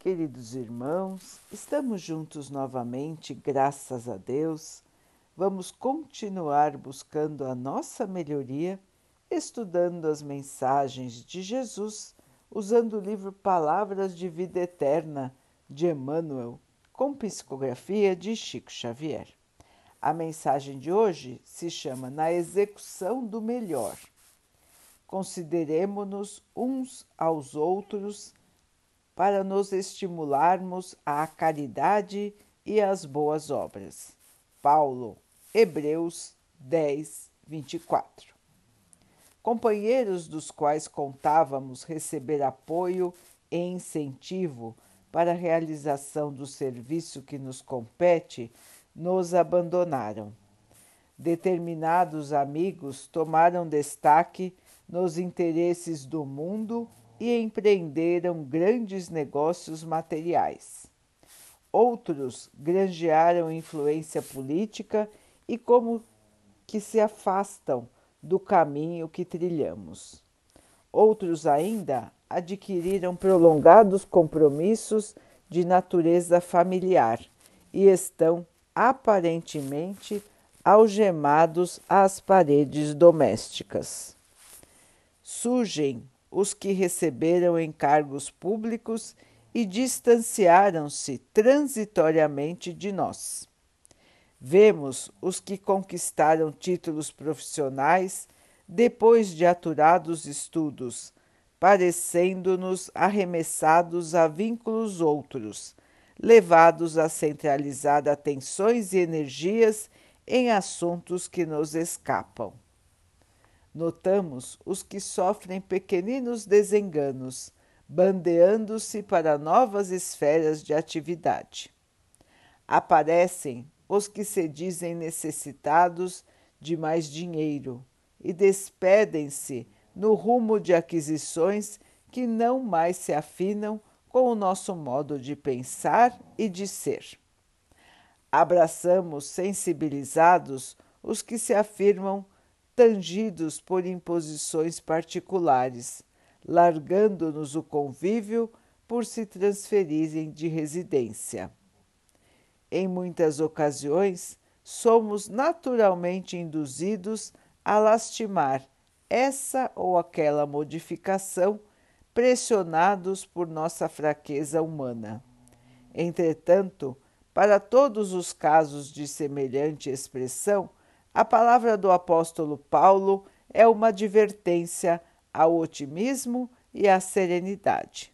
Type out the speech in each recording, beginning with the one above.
Queridos irmãos, estamos juntos novamente, graças a Deus. Vamos continuar buscando a nossa melhoria, estudando as mensagens de Jesus, usando o livro Palavras de Vida Eterna de Emmanuel, com psicografia de Chico Xavier. A mensagem de hoje se chama Na Execução do Melhor. Consideremos-nos uns aos outros para nos estimularmos à caridade e às boas obras. Paulo, Hebreus 10, 24. Companheiros dos quais contávamos receber apoio e incentivo para a realização do serviço que nos compete, nos abandonaram. Determinados amigos tomaram destaque nos interesses do mundo e empreenderam grandes negócios materiais. Outros granjearam influência política e como que se afastam do caminho que trilhamos. Outros ainda adquiriram prolongados compromissos de natureza familiar e estão aparentemente algemados às paredes domésticas. Surgem os que receberam encargos públicos e distanciaram-se transitoriamente de nós. Vemos os que conquistaram títulos profissionais depois de aturados estudos, parecendo-nos arremessados a vínculos outros, levados a centralizar atenções e energias em assuntos que nos escapam notamos os que sofrem pequeninos desenganos, bandeando-se para novas esferas de atividade. Aparecem os que se dizem necessitados de mais dinheiro e despedem-se no rumo de aquisições que não mais se afinam com o nosso modo de pensar e de ser. Abraçamos sensibilizados os que se afirmam tangidos por imposições particulares, largando-nos o convívio por se transferirem de residência. Em muitas ocasiões, somos naturalmente induzidos a lastimar essa ou aquela modificação, pressionados por nossa fraqueza humana. Entretanto, para todos os casos de semelhante expressão, a palavra do apóstolo Paulo é uma advertência ao otimismo e à serenidade.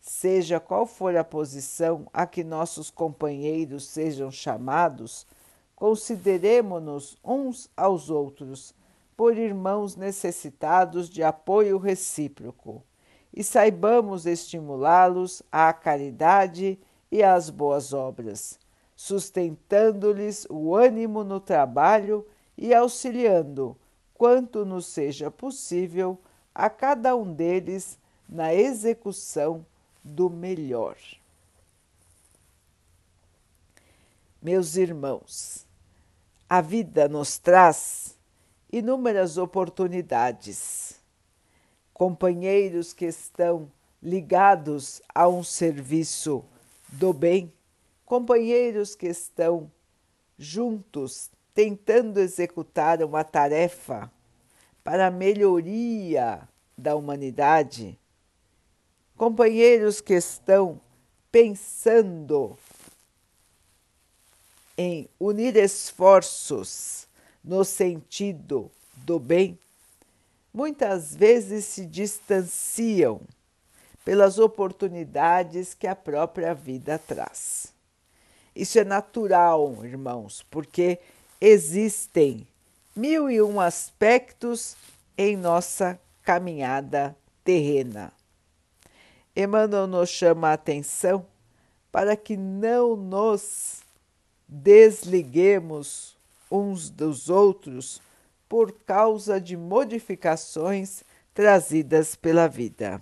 Seja qual for a posição a que nossos companheiros sejam chamados, consideremo-nos uns aos outros por irmãos necessitados de apoio recíproco e saibamos estimulá-los à caridade e às boas obras sustentando-lhes o ânimo no trabalho e auxiliando, quanto nos seja possível, a cada um deles na execução do melhor. Meus irmãos, a vida nos traz inúmeras oportunidades. Companheiros que estão ligados a um serviço do bem companheiros que estão juntos tentando executar uma tarefa para a melhoria da humanidade, companheiros que estão pensando em unir esforços no sentido do bem, muitas vezes se distanciam pelas oportunidades que a própria vida traz. Isso é natural, irmãos, porque existem mil e um aspectos em nossa caminhada terrena. Emmanuel nos chama a atenção para que não nos desliguemos uns dos outros por causa de modificações trazidas pela vida.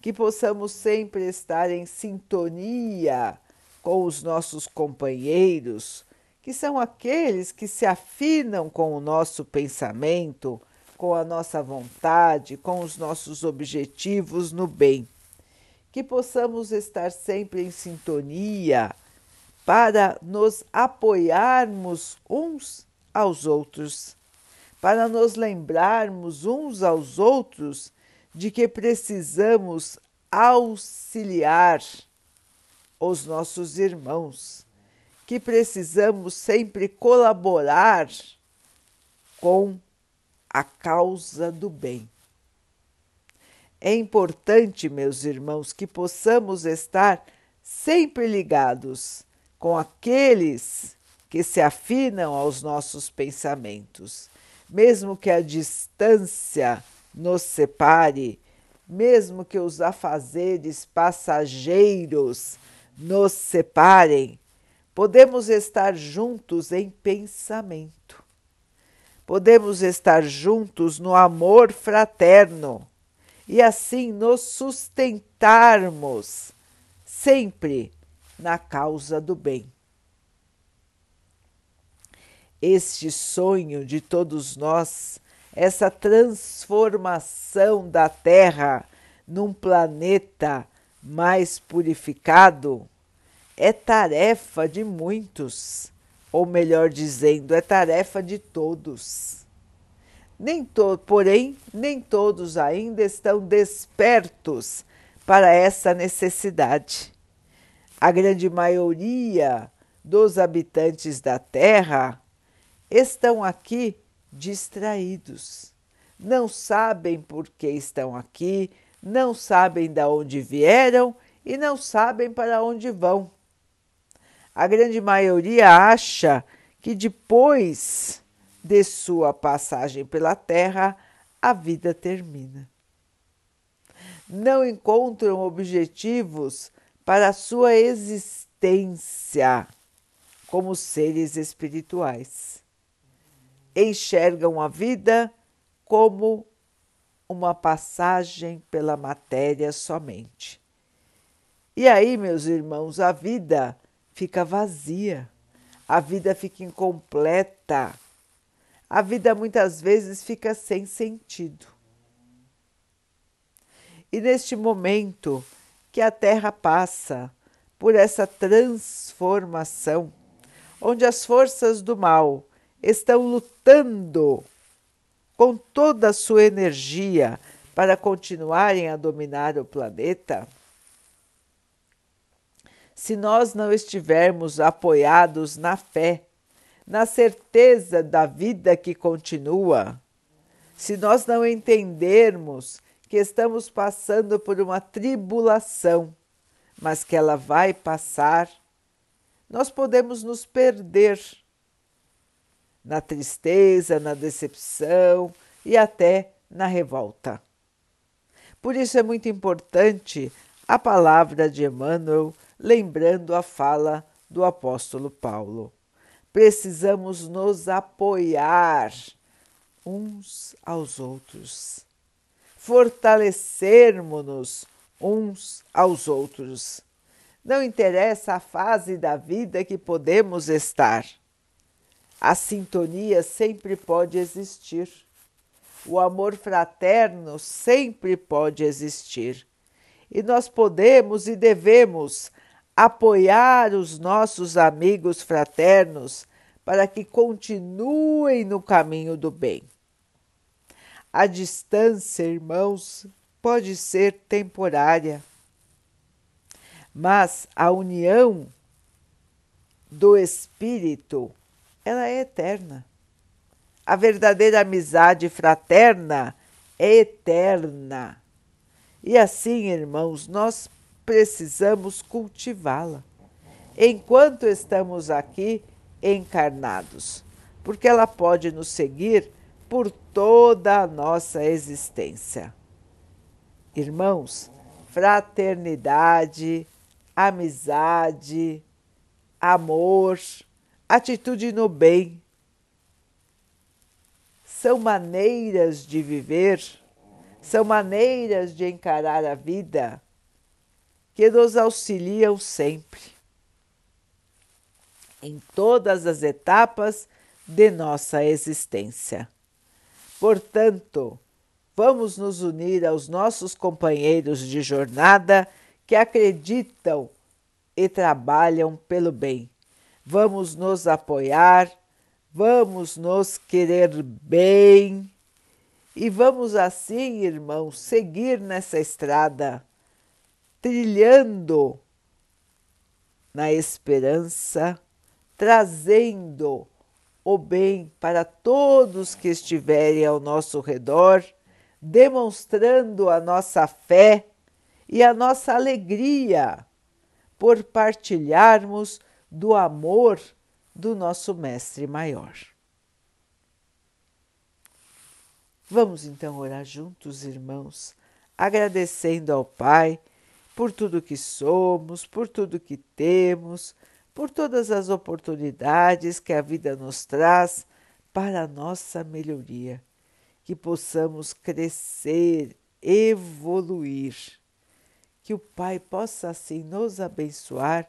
Que possamos sempre estar em sintonia com os nossos companheiros, que são aqueles que se afinam com o nosso pensamento, com a nossa vontade, com os nossos objetivos no bem. que possamos estar sempre em sintonia para nos apoiarmos uns aos outros, para nos lembrarmos uns aos outros de que precisamos auxiliar os nossos irmãos, que precisamos sempre colaborar com a causa do bem. É importante, meus irmãos, que possamos estar sempre ligados com aqueles que se afinam aos nossos pensamentos, mesmo que a distância nos separe, mesmo que os afazeres passageiros nos separem, podemos estar juntos em pensamento. Podemos estar juntos no amor fraterno e assim nos sustentarmos sempre na causa do bem. Este sonho de todos nós, essa transformação da Terra num planeta mais purificado, é tarefa de muitos, ou melhor dizendo, é tarefa de todos. Nem to porém, nem todos ainda estão despertos para essa necessidade. A grande maioria dos habitantes da Terra estão aqui distraídos. Não sabem por que estão aqui, não sabem de onde vieram e não sabem para onde vão. A grande maioria acha que depois de sua passagem pela Terra, a vida termina. Não encontram objetivos para a sua existência como seres espirituais. Enxergam a vida como uma passagem pela matéria somente. E aí, meus irmãos, a vida fica vazia, a vida fica incompleta, a vida muitas vezes fica sem sentido. E neste momento que a Terra passa por essa transformação, onde as forças do mal estão lutando com toda a sua energia para continuarem a dominar o planeta, se nós não estivermos apoiados na fé, na certeza da vida que continua, se nós não entendermos que estamos passando por uma tribulação, mas que ela vai passar, nós podemos nos perder na tristeza, na decepção e até na revolta. Por isso é muito importante a palavra de Emmanuel, lembrando a fala do apóstolo Paulo. Precisamos nos apoiar uns aos outros, fortalecermos-nos uns aos outros. Não interessa a fase da vida que podemos estar a sintonia sempre pode existir. O amor fraterno sempre pode existir. E nós podemos e devemos apoiar os nossos amigos fraternos para que continuem no caminho do bem. A distância, irmãos, pode ser temporária, mas a união do espírito ela é eterna. A verdadeira amizade fraterna é eterna. E assim, irmãos, nós precisamos cultivá-la enquanto estamos aqui encarnados, porque ela pode nos seguir por toda a nossa existência. Irmãos, fraternidade, amizade, amor, atitude no bem. São maneiras de viver, são maneiras de encarar a vida que nos auxiliam sempre, em todas as etapas de nossa existência. Portanto, vamos nos unir aos nossos companheiros de jornada que acreditam e trabalham pelo bem. Vamos nos apoiar, vamos nos querer bem e vamos assim, irmãos, seguir nessa estrada, trilhando na esperança, trazendo o bem para todos que estiverem ao nosso redor, demonstrando a nossa fé e a nossa alegria por partilharmos do amor do nosso Mestre Maior. Vamos então orar juntos, irmãos, agradecendo ao Pai por tudo que somos, por tudo que temos, por todas as oportunidades que a vida nos traz para a nossa melhoria, que possamos crescer, evoluir, que o Pai possa assim nos abençoar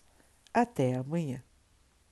Até amanhã.